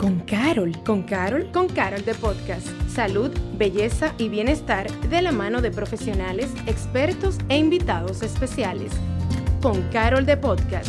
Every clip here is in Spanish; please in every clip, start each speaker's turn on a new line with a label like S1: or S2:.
S1: con Carol. ¿Con Carol? Con Carol de Podcast. Salud, belleza y bienestar de la mano de profesionales, expertos e invitados especiales. Con Carol de Podcast.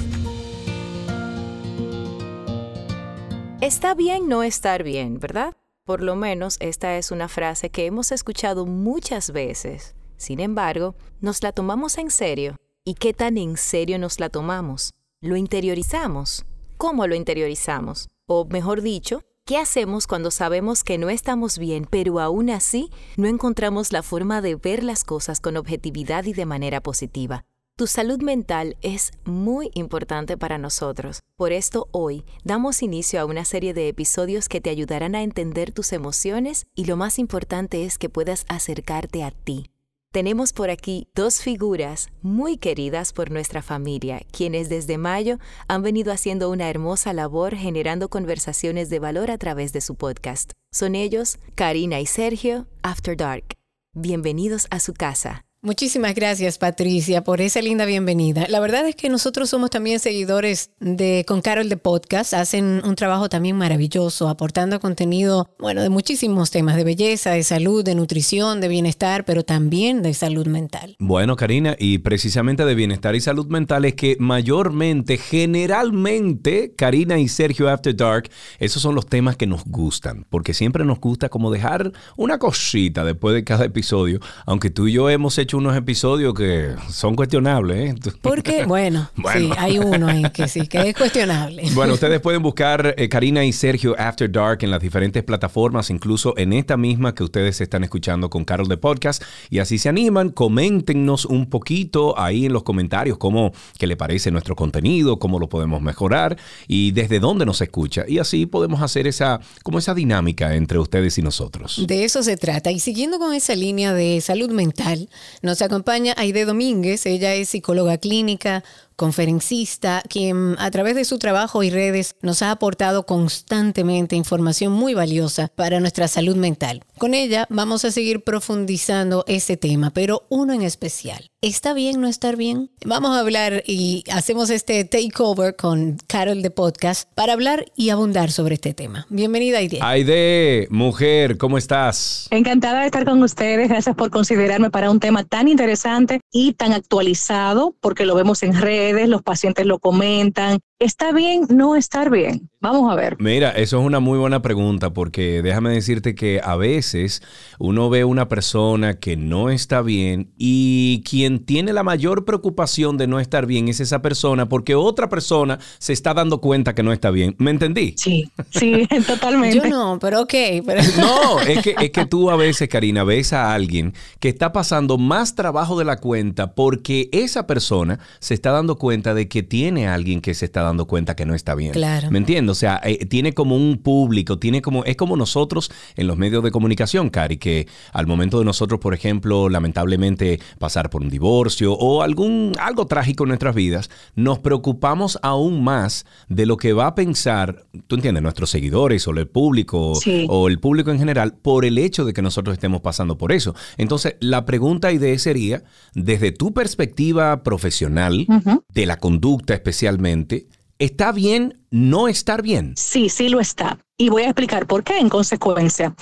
S2: Está bien no estar bien, ¿verdad? Por lo menos esta es una frase que hemos escuchado muchas veces. Sin embargo, ¿nos la tomamos en serio? ¿Y qué tan en serio nos la tomamos? ¿Lo interiorizamos? ¿Cómo lo interiorizamos? O mejor dicho, ¿qué hacemos cuando sabemos que no estamos bien, pero aún así no encontramos la forma de ver las cosas con objetividad y de manera positiva? Tu salud mental es muy importante para nosotros. Por esto hoy damos inicio a una serie de episodios que te ayudarán a entender tus emociones y lo más importante es que puedas acercarte a ti. Tenemos por aquí dos figuras muy queridas por nuestra familia, quienes desde mayo han venido haciendo una hermosa labor generando conversaciones de valor a través de su podcast. Son ellos, Karina y Sergio, After Dark. Bienvenidos a su casa.
S3: Muchísimas gracias, Patricia, por esa linda bienvenida. La verdad es que nosotros somos también seguidores de Con Carol de Podcast. Hacen un trabajo también maravilloso, aportando contenido, bueno, de muchísimos temas, de belleza, de salud, de nutrición, de bienestar, pero también de salud mental.
S4: Bueno, Karina, y precisamente de bienestar y salud mental es que mayormente, generalmente, Karina y Sergio After Dark, esos son los temas que nos gustan, porque siempre nos gusta como dejar una cosita después de cada episodio, aunque tú y yo hemos hecho unos episodios que son cuestionables. ¿eh?
S3: Porque, bueno, sí, hay uno ahí que sí, que es cuestionable.
S4: Bueno, ustedes pueden buscar eh, Karina y Sergio After Dark en las diferentes plataformas, incluso en esta misma que ustedes están escuchando con Carol de Podcast. Y así se animan, coméntenos un poquito ahí en los comentarios cómo qué le parece nuestro contenido, cómo lo podemos mejorar y desde dónde nos escucha. Y así podemos hacer esa, como esa dinámica entre ustedes y nosotros.
S3: De eso se trata. Y siguiendo con esa línea de salud mental, nos acompaña Aide Domínguez, ella es psicóloga clínica, conferencista, quien a través de su trabajo y redes nos ha aportado constantemente información muy valiosa para nuestra salud mental. Con ella vamos a seguir profundizando ese tema, pero uno en especial. ¿Está bien no estar bien? Vamos a hablar y hacemos este takeover con Carol de Podcast para hablar y abundar sobre este tema. Bienvenida, Aide.
S4: Aide, mujer, ¿cómo estás?
S5: Encantada de estar con ustedes. Gracias por considerarme para un tema tan interesante y tan actualizado, porque lo vemos en redes los pacientes lo comentan. ¿Está bien no estar bien? Vamos a ver.
S4: Mira, eso es una muy buena pregunta porque déjame decirte que a veces uno ve una persona que no está bien y quien tiene la mayor preocupación de no estar bien es esa persona porque otra persona se está dando cuenta que no está bien. ¿Me entendí?
S5: Sí, sí, totalmente.
S3: Yo no, pero ok.
S4: No, es que, es que tú a veces, Karina, ves a alguien que está pasando más trabajo de la cuenta porque esa persona se está dando cuenta de que tiene a alguien que se está dando cuenta que no está bien.
S3: Claro.
S4: ¿Me entiendes? O sea, eh, tiene como un público, tiene como, es como nosotros en los medios de comunicación, Cari, que al momento de nosotros, por ejemplo, lamentablemente pasar por un divorcio o algún, algo trágico en nuestras vidas, nos preocupamos aún más de lo que va a pensar, tú entiendes, nuestros seguidores o el público
S5: Sí.
S4: o el público en general por el hecho de que nosotros estemos pasando por eso. Entonces, la pregunta idea sería, desde tu perspectiva profesional, de la conducta especialmente, ¿está bien no estar bien?
S5: Sí, sí lo está. Y voy a explicar por qué en consecuencia.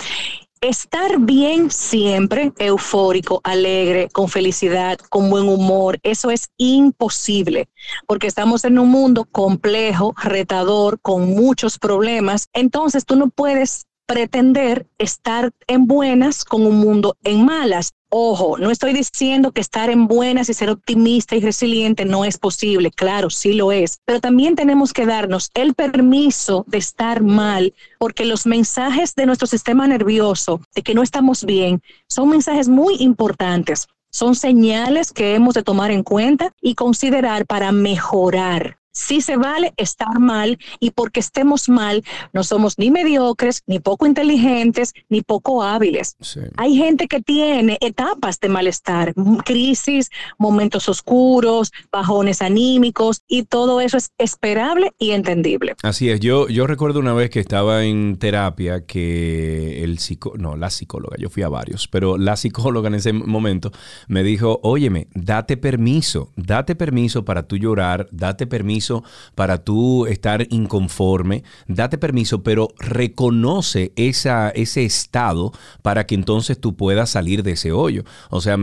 S5: Estar bien siempre, eufórico, alegre, con felicidad, con buen humor, eso es imposible, porque estamos en un mundo complejo, retador, con muchos problemas. Entonces tú no puedes pretender estar en buenas con un mundo en malas. Ojo, no estoy diciendo que estar en buenas y ser optimista y resiliente no es posible, claro, sí lo es, pero también tenemos que darnos el permiso de estar mal, porque los mensajes de nuestro sistema nervioso de que no estamos bien son mensajes muy importantes, son señales que hemos de tomar en cuenta y considerar para mejorar. Sí se vale estar mal y porque estemos mal no somos ni mediocres, ni poco inteligentes, ni poco hábiles.
S4: Sí.
S5: Hay gente que tiene etapas de malestar, crisis, momentos oscuros, bajones anímicos y todo eso es esperable y entendible.
S4: Así es, yo, yo recuerdo una vez que estaba en terapia que el psico, no, la psicóloga, yo fui a varios, pero la psicóloga en ese momento me dijo, óyeme, date permiso, date permiso para tú llorar, date permiso para tú estar inconforme, date permiso, pero reconoce esa, ese estado para que entonces tú puedas salir de ese hoyo. O sea,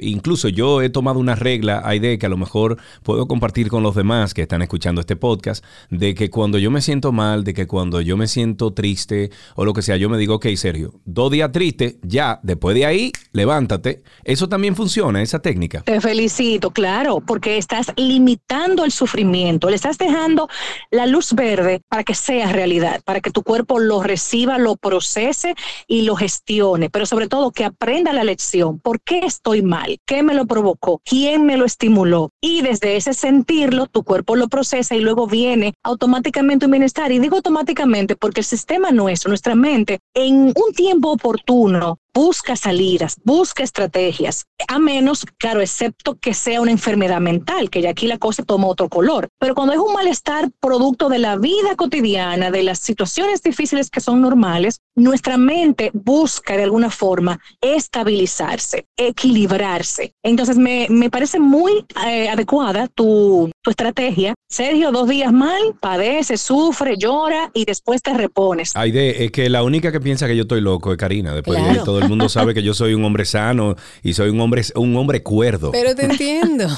S4: incluso yo he tomado una regla, hay de que a lo mejor puedo compartir con los demás que están escuchando este podcast, de que cuando yo me siento mal, de que cuando yo me siento triste o lo que sea, yo me digo, ok, Sergio, dos días triste, ya, después de ahí, levántate. Eso también funciona, esa técnica.
S5: Te felicito, claro, porque estás limitando el sufrimiento, le estás dejando la luz verde para que sea realidad, para que tu cuerpo lo reciba, lo procese y lo gestione, pero sobre todo que aprenda la lección. ¿Por qué estoy mal? ¿Qué me lo provocó? ¿Quién me lo estimuló? Y desde ese sentirlo, tu cuerpo lo procesa y luego viene automáticamente un bienestar. Y digo automáticamente porque el sistema nuestro, nuestra mente, en un tiempo oportuno busca salidas, busca estrategias, a menos, claro, excepto que sea una enfermedad mental, que ya aquí la cosa toma otro color. Pero cuando es un malestar producto de la vida cotidiana, de las situaciones difíciles que son normales, nuestra mente busca de alguna forma estabilizarse, equilibrarse. Entonces, me, me parece muy eh, adecuada tu, tu estrategia. Sergio, dos días mal, padece, sufre, llora y después te repones.
S4: Aide, es que la única que piensa que yo estoy loco es Karina, después de todo el mundo sabe que yo soy un hombre sano y soy un hombre, un hombre cuerdo.
S3: Pero te entiendo.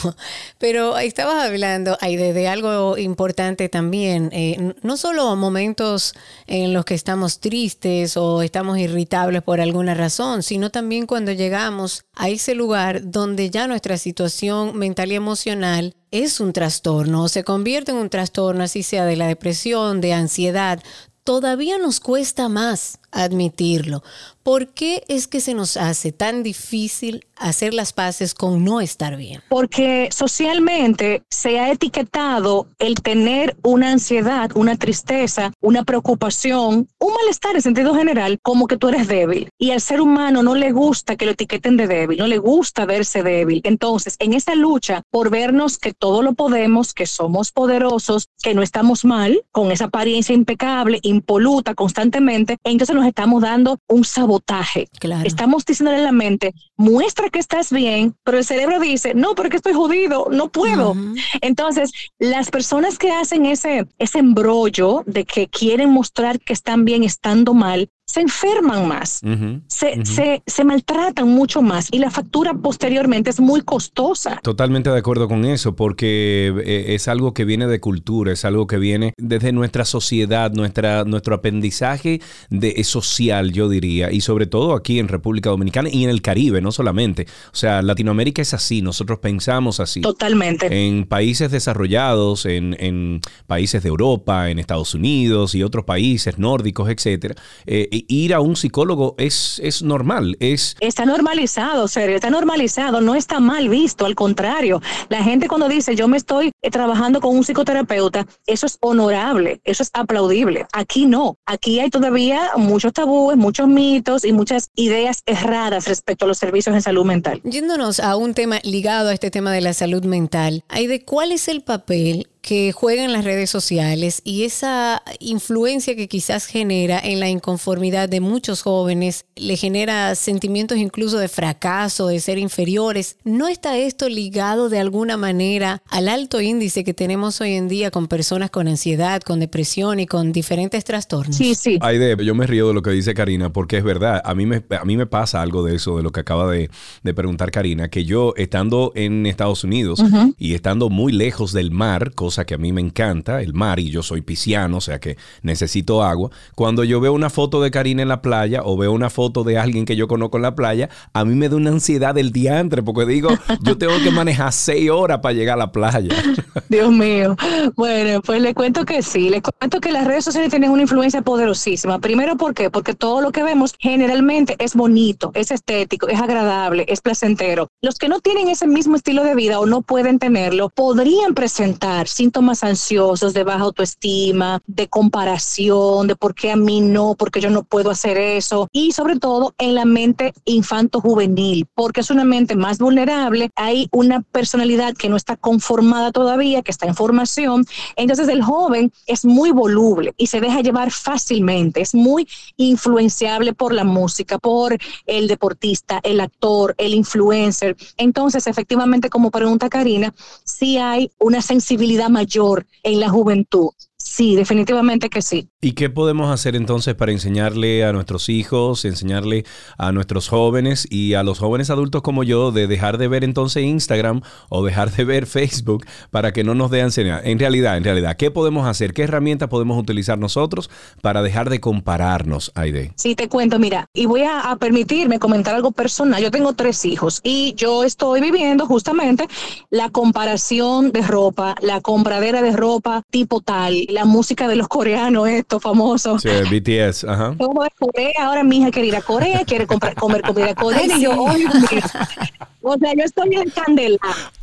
S3: Pero estabas hablando ahí de, algo importante también. Eh, no solo momentos en los que estamos tristes o estamos irritables por alguna razón, sino también cuando llegamos a ese lugar donde ya nuestra situación mental y emocional es un trastorno o se convierte en un trastorno, así sea de la depresión, de ansiedad, todavía nos cuesta más admitirlo. ¿Por qué es que se nos hace tan difícil hacer las paces con no estar bien?
S5: Porque socialmente se ha etiquetado el tener una ansiedad, una tristeza, una preocupación, un malestar en sentido general como que tú eres débil. Y al ser humano no le gusta que lo etiqueten de débil, no le gusta verse débil. Entonces, en esa lucha por vernos que todo lo podemos, que somos poderosos, que no estamos mal, con esa apariencia impecable, impoluta constantemente, entonces nos estamos dando un sabotaje. Estamos diciéndole a la mente, muestra que estás bien, pero el cerebro dice, no, porque estoy jodido, no puedo. Entonces, las personas que hacen ese, ese embrollo de que quieren mostrar que están bien estando mal, se enferman más, se, se, se, maltratan mucho más y la factura posteriormente es muy costosa.
S4: Totalmente de acuerdo con eso, porque eh, es algo que viene de cultura, es algo que viene desde nuestra sociedad, nuestra, nuestro aprendizaje de, social, yo diría, y sobre todo aquí en República Dominicana y en el Caribe, no solamente. O sea, Latinoamérica es así, nosotros pensamos así.
S5: Totalmente.
S4: En países desarrollados, en, en países de Europa, en Estados Unidos y otros países nórdicos, etcétera. Eh, ir a un psicólogo es, es normal, es...
S5: Está normalizado, serio, está normalizado, no está mal visto, al contrario. La gente cuando dice yo me estoy eh, trabajando con un psicoterapeuta, eso es honorable, eso es aplaudible. Aquí no, aquí hay todavía muchos tabúes, muchos mitos y muchas ideas erradas respecto a los servicios en salud mental.
S3: Yéndonos a un tema ligado a este tema de la salud mental, hay de cuál es el papel que juega en las redes sociales y esa influencia que quizás genera en la inconformidad de muchos jóvenes le genera sentimientos incluso de fracaso, de ser inferiores. ¿No está esto ligado de alguna manera al alto índice que tenemos hoy en día con personas con ansiedad, con depresión y con diferentes trastornos?
S5: Sí, sí.
S4: Aide, yo me río de lo que dice Karina porque es verdad. A mí me, a mí me pasa algo de eso, de lo que acaba de, preguntar Karina, que yo estando en Estados Unidos y estando muy lejos del mar, cosa que a mí me encanta, el mar, y yo soy pisciano, o sea que necesito agua. Cuando yo veo una foto de Karina en la playa o veo una foto de alguien que yo conozco en la playa, a mí me da una ansiedad del diantre, porque digo, yo tengo que manejar seis horas para llegar a la playa.
S5: Dios mío. Bueno, pues le cuento que sí, le cuento que las redes sociales tienen una influencia poderosísima. Primero, ¿por qué? Porque todo lo que vemos generalmente es bonito, es estético, es agradable, es placentero. Los que no tienen ese mismo estilo de vida o no pueden tenerlo, podrían presentar síntomas ansiosos de baja autoestima, de comparación, de por qué a mí no, porque yo no puedo hacer eso. Y sobre todo en la mente infanto-juvenil, porque es una mente más vulnerable, hay una personalidad que no está conformada todavía, que está en formación, entonces el joven es muy voluble y se deja llevar fácilmente, es muy influenciable por la música, por el deportista, el actor, el influencer. Entonces, efectivamente, como pregunta Karina, sí hay una sensibilidad mayor en la juventud. Sí, definitivamente que sí.
S4: ¿Y qué podemos hacer entonces para enseñarle a nuestros hijos, enseñarle a nuestros jóvenes y a los jóvenes adultos como yo de dejar de ver entonces Instagram o dejar de ver Facebook para que no nos dé ansiedad? En realidad, en realidad, ¿qué podemos hacer? ¿Qué herramientas podemos utilizar nosotros para dejar de compararnos, Aide?
S5: Sí, te cuento, mira, y voy a, permitirme comentar algo personal. Yo tengo tres hijos y yo estoy viviendo justamente la comparación de ropa, la compradera de ropa tipo tal, la música de los coreanos, esto famoso.
S4: Sí, BTS, ajá.
S5: Como de Corea, ahora mi hija quiere ir a Corea, quiere comprar, comer comida coreana y yo, o sea, yo estoy en candela.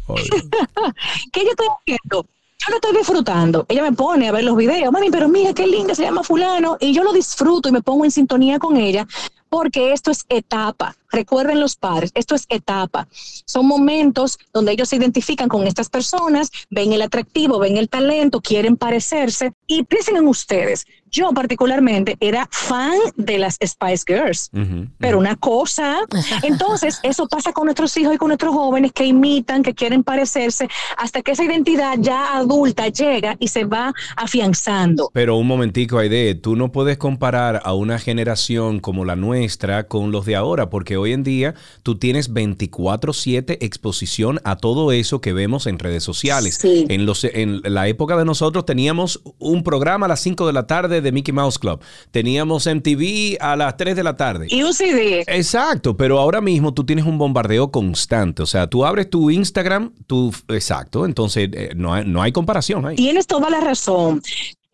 S5: ¿Qué yo estoy haciendo? Yo lo estoy disfrutando. Ella me pone a ver los videos, mami, pero mira qué linda se llama fulano, y yo lo disfruto y me pongo en sintonía con ella, porque esto es etapa. Recuerden los padres, esto es etapa. Son momentos donde ellos se identifican con estas personas, ven el atractivo, ven el talento, quieren parecerse y piensen en ustedes. Yo particularmente era fan de las Spice Girls, pero una cosa. Entonces, eso pasa con nuestros hijos y con nuestros jóvenes que imitan, que quieren parecerse, hasta que esa identidad ya adulta llega y se va afianzando.
S4: Pero un momentico, Aide, tú no puedes comparar a una generación como la nuestra con los de ahora, porque hoy en día tú tienes 24/7 exposición a todo eso que vemos en redes sociales.
S5: Sí.
S4: En, los, en la época de nosotros teníamos un programa a las 5 de la tarde de Mickey Mouse Club. Teníamos MTV a las 3 de la tarde.
S5: Y un CD.
S4: Exacto, pero ahora mismo tú tienes un bombardeo constante. O sea, tú abres tu Instagram, tu... Exacto, entonces eh, no, hay, no hay comparación ahí.
S5: Tienes toda la razón.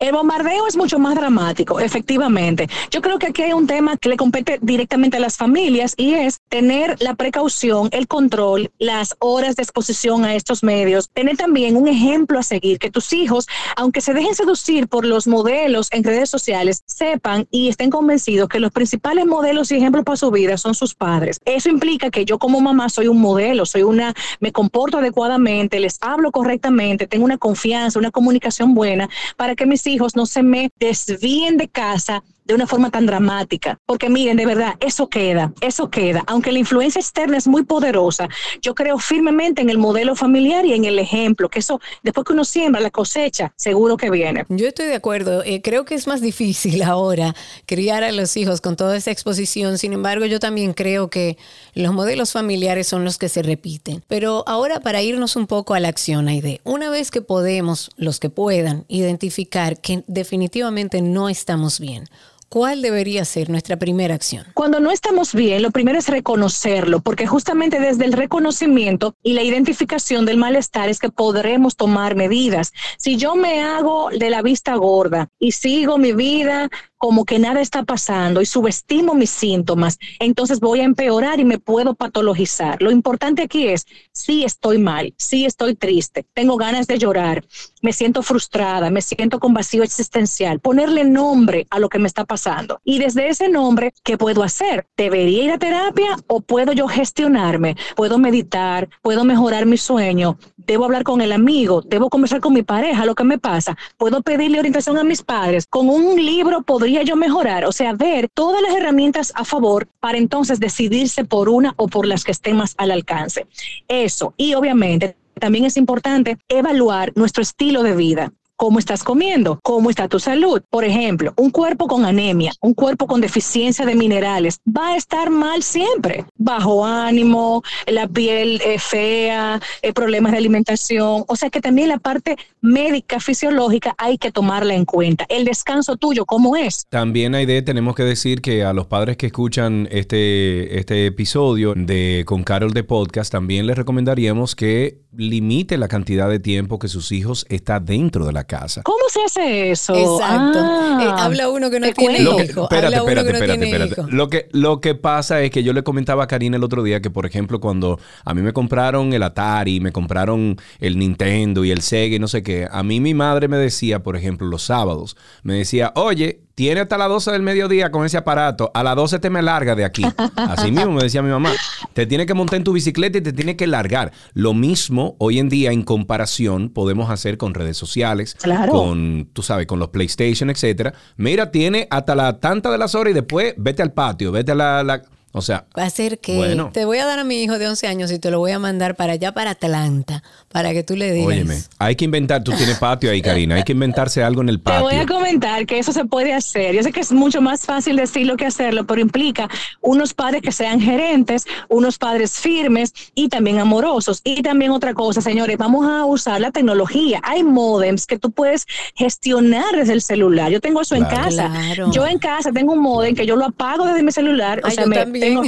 S5: El bombardeo es mucho más dramático, efectivamente. Yo creo que aquí hay un tema que le compete directamente a las familias y es tener la precaución, el control, las horas de exposición a estos medios, tener también un ejemplo a seguir, que tus hijos, aunque se dejen seducir por los modelos en redes sociales, sepan y estén convencidos que los principales modelos y ejemplos para su vida son sus padres. Eso implica que yo como mamá soy un modelo, soy una, me comporto adecuadamente, les hablo correctamente, tengo una confianza, una comunicación buena para que mis hijos no se me desvíen de casa de una forma tan dramática. Porque miren, de verdad, eso queda, eso queda. Aunque la influencia externa es muy poderosa, yo creo firmemente en el modelo familiar y en el ejemplo, que eso, después que uno siembra la cosecha, seguro que viene.
S3: Yo estoy de acuerdo. Eh, creo que es más difícil ahora criar a los hijos con toda esa exposición. Sin embargo, yo también creo que los modelos familiares son los que se repiten. Pero ahora para irnos un poco a la acción, Aide, una vez que podemos, los que puedan, identificar que definitivamente no estamos bien, ¿cuál debería ser nuestra primera acción?
S5: Cuando no estamos bien, lo primero es reconocerlo, porque justamente desde el reconocimiento y la identificación del malestar es que podremos tomar medidas. Si yo me hago de la vista gorda y sigo mi vida como que nada está pasando y subestimo mis síntomas, entonces voy a empeorar y me puedo patologizar. Lo importante aquí es, sí estoy mal, sí estoy triste, tengo ganas de llorar, me siento frustrada, me siento con vacío existencial, ponerle nombre a lo que me está pasando. Y desde ese nombre, ¿qué puedo hacer? ¿Debería ir a terapia o puedo yo gestionarme? ¿Puedo meditar? ¿Puedo mejorar mi sueño? ¿Debo hablar con el amigo? ¿Debo conversar con mi pareja? ¿Lo que me pasa? ¿Puedo pedirle orientación a mis padres? ¿Con un libro podría yo mejorar? O sea, ver todas las herramientas a favor para entonces decidirse por una o por las que estén más al alcance. Eso. Y obviamente también es importante evaluar nuestro estilo de vida. ¿Cómo estás comiendo? ¿Cómo está tu salud? Por ejemplo, un cuerpo con anemia, un cuerpo con deficiencia de minerales, va a estar mal siempre. Bajo ánimo, la piel eh, fea, problemas de alimentación. O sea que también la parte médica, fisiológica, hay que tomarla en cuenta. El descanso tuyo, ¿cómo es?
S4: También, Aide, tenemos que decir que a los padres que escuchan este, este episodio de Con Carol de Podcast, también les recomendaríamos que limite la cantidad de tiempo que sus hijos está dentro de la casa.
S5: ¿Cómo se hace eso?
S3: Exacto.
S5: Ah,
S3: Eh, habla uno que no tiene
S5: cuento.
S4: Lo que,
S3: hijo.
S4: espérate,
S3: habla uno
S4: espérate,
S3: que
S4: espérate, espérate.
S3: hijo.
S4: Lo que, lo que pasa es que yo le comentaba a Karina el otro día que, por ejemplo, cuando a mí me compraron el Atari, me compraron el Nintendo y el Sega y no sé qué, a mí mi madre me decía, por ejemplo, los sábados, me decía, oye, tiene hasta las 12 del mediodía con ese aparato, a las 12 te me larga de aquí. Así mismo me decía mi mamá, te tiene que montar en tu bicicleta y te tiene que largar. Lo mismo hoy en día en comparación podemos hacer con redes sociales,
S5: Claro.
S4: con, tú sabes, con los PlayStation, etcétera. Mira, tiene hasta la tanta de las horas y después vete al patio, vete a la... la- O sea,
S3: Va a ser que
S4: Bueno.
S3: te voy a dar a mi hijo de 11 años y te lo voy a mandar para allá, para Atlanta, para que tú le digas.
S4: óyeme, hay que inventar, tú tienes patio ahí, Karina, hay que inventarse algo en el
S5: Te voy a
S4: patio.
S5: comentar que eso se puede hacer. Yo sé que es mucho más fácil decirlo que hacerlo, pero implica unos padres que sean gerentes, unos padres firmes y también amorosos. Y también otra cosa, señores, vamos a usar la tecnología. Hay modems que tú puedes gestionar desde el celular. Yo tengo eso en casa.
S3: Claro.
S5: Yo en casa tengo un modem que yo lo apago desde mi celular.
S3: Ay, yo
S5: me
S3: también.
S5: Tengo-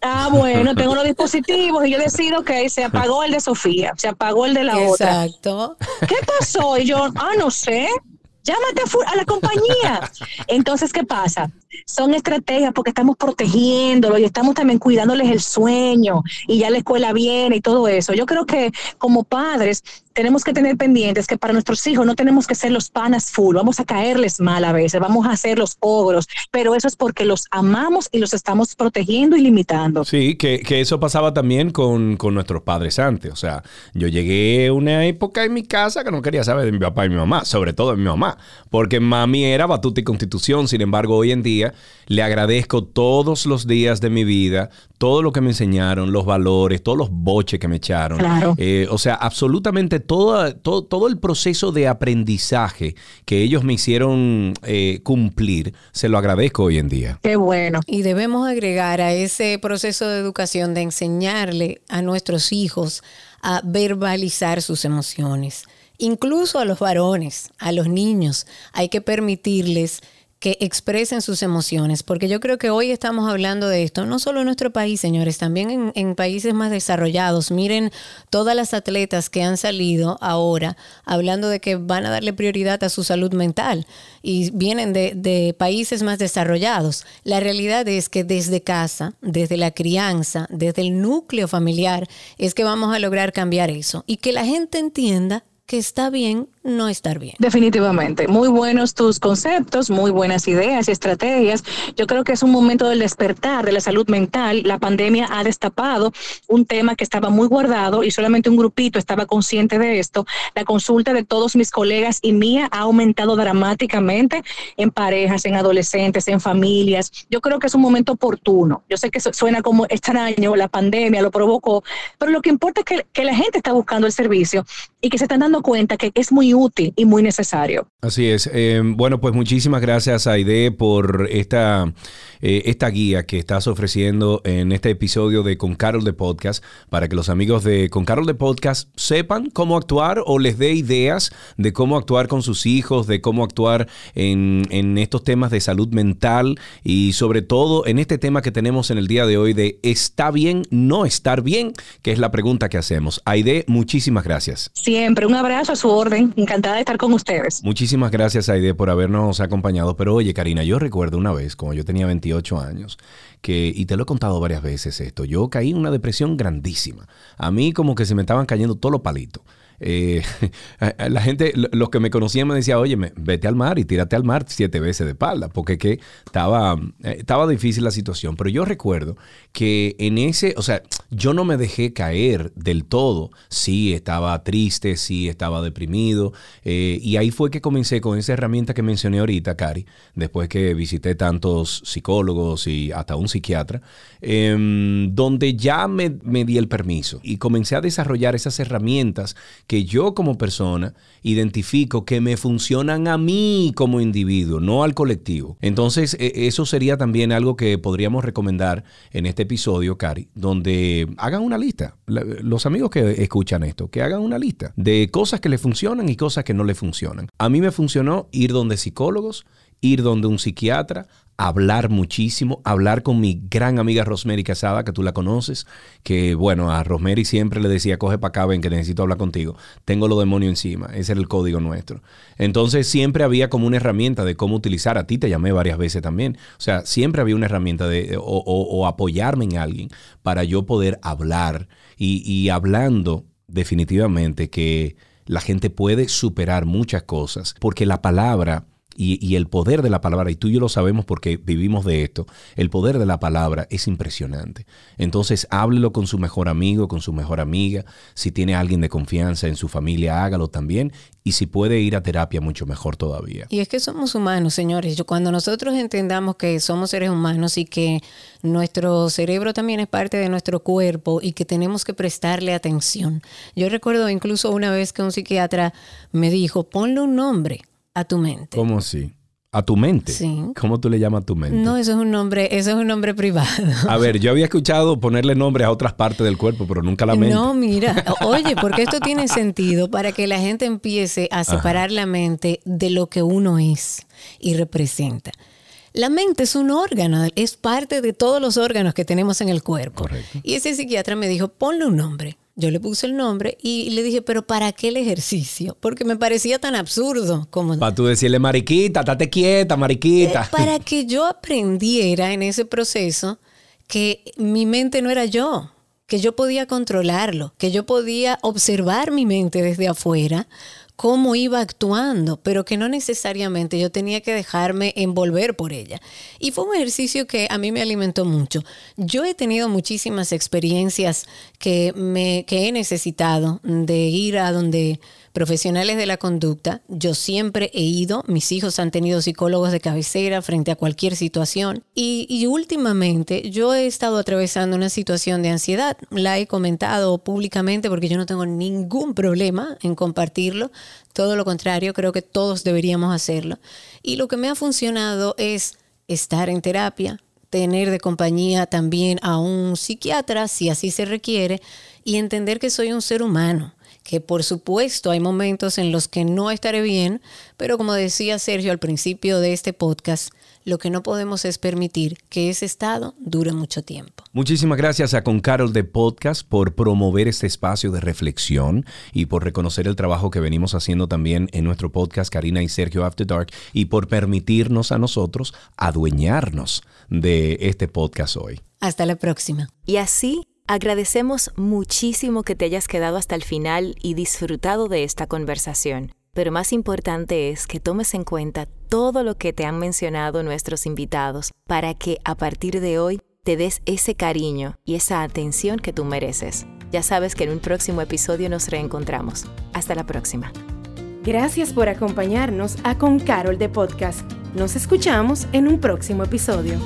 S5: Ah, bueno, tengo los dispositivos y yo decido que se apagó el de Sofía, se apagó el de la otra.
S3: Exacto.
S5: ¿qué pasó? Y yo, ah, no sé. Llámate a la compañía. Entonces, ¿qué pasa? Son estrategias porque estamos protegiéndolo y estamos también cuidándoles el sueño y ya la escuela viene y todo eso. Yo creo que como padres tenemos que tener pendientes que para nuestros hijos no tenemos que ser los panas full, vamos a caerles mal a veces, vamos a ser los ogros, pero eso es porque los amamos y los estamos protegiendo y limitando.
S4: Sí, que, que eso pasaba también con, con nuestros padres antes. O sea, yo llegué a una época en mi casa que no quería saber de mi papá y mi mamá, sobre todo de mi mamá, porque mami era batuta y constitución. Sin embargo, hoy en día le agradezco todos los días de mi vida, todo lo que me enseñaron, los valores, todos los boches que me echaron.
S5: Claro.
S4: Eh, o sea, absolutamente todo, todo, todo el proceso de aprendizaje que ellos me hicieron eh, cumplir, se lo agradezco hoy en día.
S5: Qué bueno.
S3: Y debemos agregar a ese proceso de educación de enseñarle a nuestros hijos a verbalizar sus emociones. Incluso a los varones, a los niños, hay que permitirles que expresen sus emociones, porque yo creo que hoy estamos hablando de esto, no solo en nuestro país, señores, también en, países más desarrollados. Miren todas las atletas que han salido ahora hablando de que van a darle prioridad a su salud mental y vienen de, de países más desarrollados. La realidad es que desde casa, desde la crianza, desde el núcleo familiar, es que vamos a lograr cambiar eso y que la gente entienda que está bien no estar bien.
S5: Definitivamente. Muy buenos tus conceptos, muy buenas ideas y estrategias. Yo creo que es un momento del despertar de la salud mental. La pandemia ha destapado un tema que estaba muy guardado y solamente un grupito estaba consciente de esto. La consulta de todos mis colegas y mía ha aumentado dramáticamente en parejas, en adolescentes, en familias. Yo creo que es un momento oportuno. Yo sé que su- suena como extraño, la pandemia lo provocó, pero lo que importa es que, que la gente está buscando el servicio y que se están dando cuenta que es muy útil y muy necesario.
S4: Así es. Eh, bueno, pues muchísimas gracias, Aide, por esta, eh, esta guía que estás ofreciendo en este episodio de Con Carol de Podcast, para que los amigos de Con Carol de Podcast sepan cómo actuar o les dé ideas de cómo actuar con sus hijos, de cómo actuar en, en estos temas de salud mental y sobre todo en este tema que tenemos en el día de hoy de ¿está bien no estar bien? Que es la pregunta que hacemos. Aide, muchísimas gracias.
S5: Siempre un abrazo a su orden. Encantada de estar con ustedes.
S4: Muchísimas gracias, Aide, por habernos acompañado. Pero oye, Karina, yo recuerdo una vez, como yo tenía 28 años, que, y te lo he contado varias veces esto, yo caí en una depresión grandísima. A mí como que se me estaban cayendo todos los palitos. Eh, la gente, lo- los que me conocían me decían, oye, vete al mar y tírate al mar siete veces de espalda, porque que estaba, eh, estaba difícil la situación. Pero yo recuerdo que en ese, o sea, yo no me dejé caer del todo. Sí, estaba triste, sí, estaba deprimido. eh, y ahí fue que comencé con esa herramienta que mencioné ahorita, Cari, después que visité tantos psicólogos y hasta un psiquiatra, em, donde ya me di el permiso y comencé a desarrollar esas herramientas que yo como persona identifico que me funcionan a mí como individuo, no al colectivo. Entonces, e- eso sería también algo que podríamos recomendar en este episodio, Cari, donde hagan una lista. Los amigos que escuchan esto, que hagan una lista de cosas que le funcionan y cosas que no le funcionan. A mí me funcionó ir donde psicólogos, ir donde un psiquiatra, hablar muchísimo, hablar con mi gran amiga Rosemary Casada, que tú la conoces, que bueno, a Rosemary siempre le decía, coge para acá, ven que necesito hablar contigo. Tengo los demonios encima, ese era el código nuestro. Entonces siempre había como una herramienta de cómo utilizar, a ti te llamé varias veces también, o sea, siempre había una herramienta de, o, o- o apoyarme en alguien para yo poder hablar y, y hablando definitivamente que la gente puede superar muchas cosas, porque la palabra Y, y, el poder de la palabra, y tú y yo lo sabemos porque vivimos de esto, el poder de la palabra es impresionante. Entonces, háblelo con su mejor amigo, con su mejor amiga. Si tiene alguien de confianza en su familia, hágalo también. Y si puede ir a terapia, mucho mejor todavía.
S3: Y es que somos humanos, señores. Yo, cuando nosotros entendamos que somos seres humanos y que nuestro cerebro también es parte de nuestro cuerpo y que tenemos que prestarle atención. Yo recuerdo incluso una vez que un psiquiatra me dijo, ponle un nombre a tu mente.
S4: ¿Cómo así? ¿A tu mente?
S3: Sí.
S4: ¿Cómo tú le llamas a tu mente?
S3: No, eso es un nombre, eso es un nombre privado.
S4: A ver, yo había escuchado ponerle nombre a otras partes del cuerpo, pero nunca la mente.
S3: No, mira, oye, porque esto tiene sentido para que la gente empiece a separar la mente de lo que uno es y representa. La mente es un órgano, es parte de todos los órganos que tenemos en el cuerpo.
S4: Correcto.
S3: Y ese psiquiatra me dijo, ponle un nombre. Yo le puse el nombre y le dije, pero ¿para qué el ejercicio? Porque me parecía tan absurdo como...
S4: Para tú decirle, mariquita, estate quieta, mariquita.
S3: Eh, para que yo aprendiera en ese proceso que mi mente no era yo, que yo podía controlarlo, que yo podía observar mi mente desde afuera, cómo iba actuando, pero que no necesariamente yo tenía que dejarme envolver por ella. Y fue un ejercicio que a mí me alimentó mucho. Yo he tenido muchísimas experiencias que, me, que he necesitado de ir a donde profesionales de la conducta. Yo siempre he ido, mis hijos han tenido psicólogos de cabecera frente a cualquier situación y, últimamente yo he estado atravesando una situación de ansiedad. La he comentado públicamente porque yo no tengo ningún problema en compartirlo. Todo lo contrario, creo que todos deberíamos hacerlo. Y lo que me ha funcionado es estar en terapia, tener de compañía también a un psiquiatra si así se requiere y entender que soy un ser humano que por supuesto hay momentos en los que no estaré bien, pero como decía Sergio al principio de este podcast, lo que no podemos es permitir que ese estado dure mucho tiempo.
S4: Muchísimas gracias a Con Carol de Podcast por promover este espacio de reflexión y por reconocer el trabajo que venimos haciendo también en nuestro podcast Karina y Sergio After Dark y por permitirnos a nosotros adueñarnos de este podcast hoy.
S3: Hasta la próxima.
S2: Y así Agradecemos muchísimo que te hayas quedado hasta el final y disfrutado de esta conversación. Pero más importante es que tomes en cuenta todo lo que te han mencionado nuestros invitados para que a partir de hoy te des ese cariño y esa atención que tú mereces. Ya sabes que en un próximo episodio nos reencontramos. Hasta la próxima.
S1: Gracias por acompañarnos a Con Carol de Podcast. Nos escuchamos en un próximo episodio.